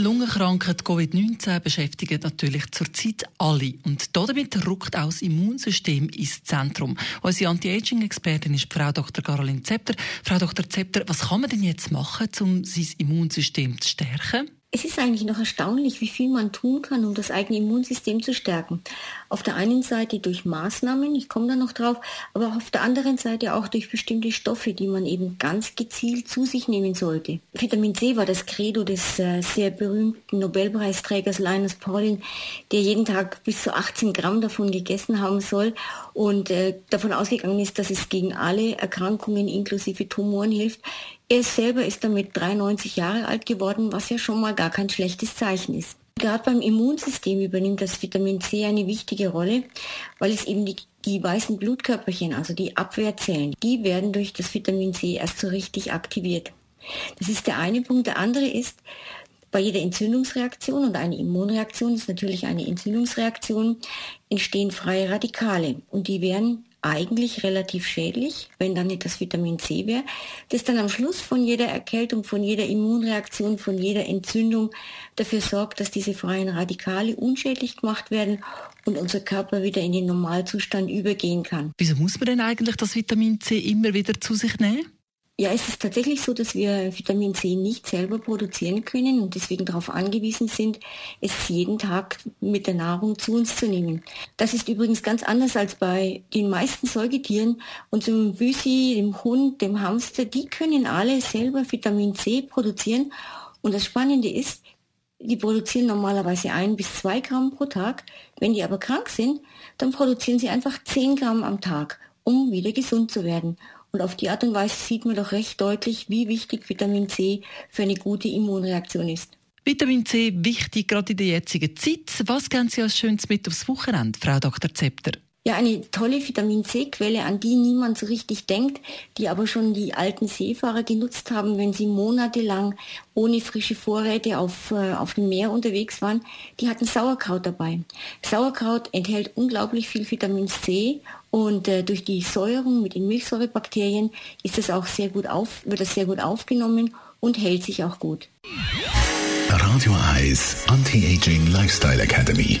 die Lungenkrankheit Covid-19 beschäftigt natürlich zurzeit alle. Und damit rückt auch das Immunsystem ins Zentrum. Unsere Anti-Aging-Expertin ist Frau Dr. Caroline Zepter. Frau Dr. Zepter, was kann man denn jetzt machen, um sein Immunsystem zu stärken? Es ist eigentlich noch erstaunlich, wie viel man tun kann, um das eigene Immunsystem zu stärken. Auf der einen Seite durch Maßnahmen, ich komme da noch drauf, aber auf der anderen Seite auch durch bestimmte Stoffe, die man eben ganz gezielt zu sich nehmen sollte. Vitamin C war das Credo des äh, sehr berühmten Nobelpreisträgers Linus Pauling, der jeden Tag bis zu 18 Gramm davon gegessen haben soll und äh, davon ausgegangen ist, dass es gegen alle Erkrankungen inklusive Tumoren hilft. Er selber ist damit 93 Jahre alt geworden, was ja schon mal gar kein schlechtes Zeichen ist. Gerade beim Immunsystem übernimmt das Vitamin C eine wichtige Rolle, weil es eben die, die weißen Blutkörperchen, also die Abwehrzellen, die werden durch das Vitamin C erst so richtig aktiviert. Das ist der eine Punkt. Der andere ist, bei jeder Entzündungsreaktion und eine Immunreaktion ist natürlich eine Entzündungsreaktion, entstehen freie Radikale und die werden eigentlich relativ schädlich, wenn dann nicht das Vitamin C wäre, das dann am Schluss von jeder Erkältung, von jeder Immunreaktion, von jeder Entzündung dafür sorgt, dass diese freien Radikale unschädlich gemacht werden und unser Körper wieder in den Normalzustand übergehen kann. Wieso muss man denn eigentlich das Vitamin C immer wieder zu sich nehmen? Ja, es ist tatsächlich so, dass wir Vitamin C nicht selber produzieren können und deswegen darauf angewiesen sind, es jeden Tag mit der Nahrung zu uns zu nehmen. Das ist übrigens ganz anders als bei den meisten Säugetieren. Unserem Büsi, dem Hund, dem Hamster, die können alle selber Vitamin C produzieren. Und das Spannende ist, die produzieren normalerweise ein bis zwei Gramm pro Tag. Wenn die aber krank sind, dann produzieren sie einfach zehn Gramm am Tag, um wieder gesund zu werden. Und auf die Art und Weise sieht man doch recht deutlich, wie wichtig Vitamin C für eine gute Immunreaktion ist. Vitamin C wichtig gerade in der jetzigen Zeit. Was gehen Sie als Schönes mit aufs Wochenende, Frau Dr. Zepter? Ja, eine tolle Vitamin C-Quelle, an die niemand so richtig denkt, die aber schon die alten Seefahrer genutzt haben, wenn sie monatelang ohne frische Vorräte auf, äh, auf dem Meer unterwegs waren. Die hatten Sauerkraut dabei. Sauerkraut enthält unglaublich viel Vitamin C und äh, durch die Säuerung mit den Milchsäurebakterien ist das auch sehr gut auf, wird das sehr gut aufgenommen und hält sich auch gut. Radio Eyes Anti-Aging Lifestyle Academy.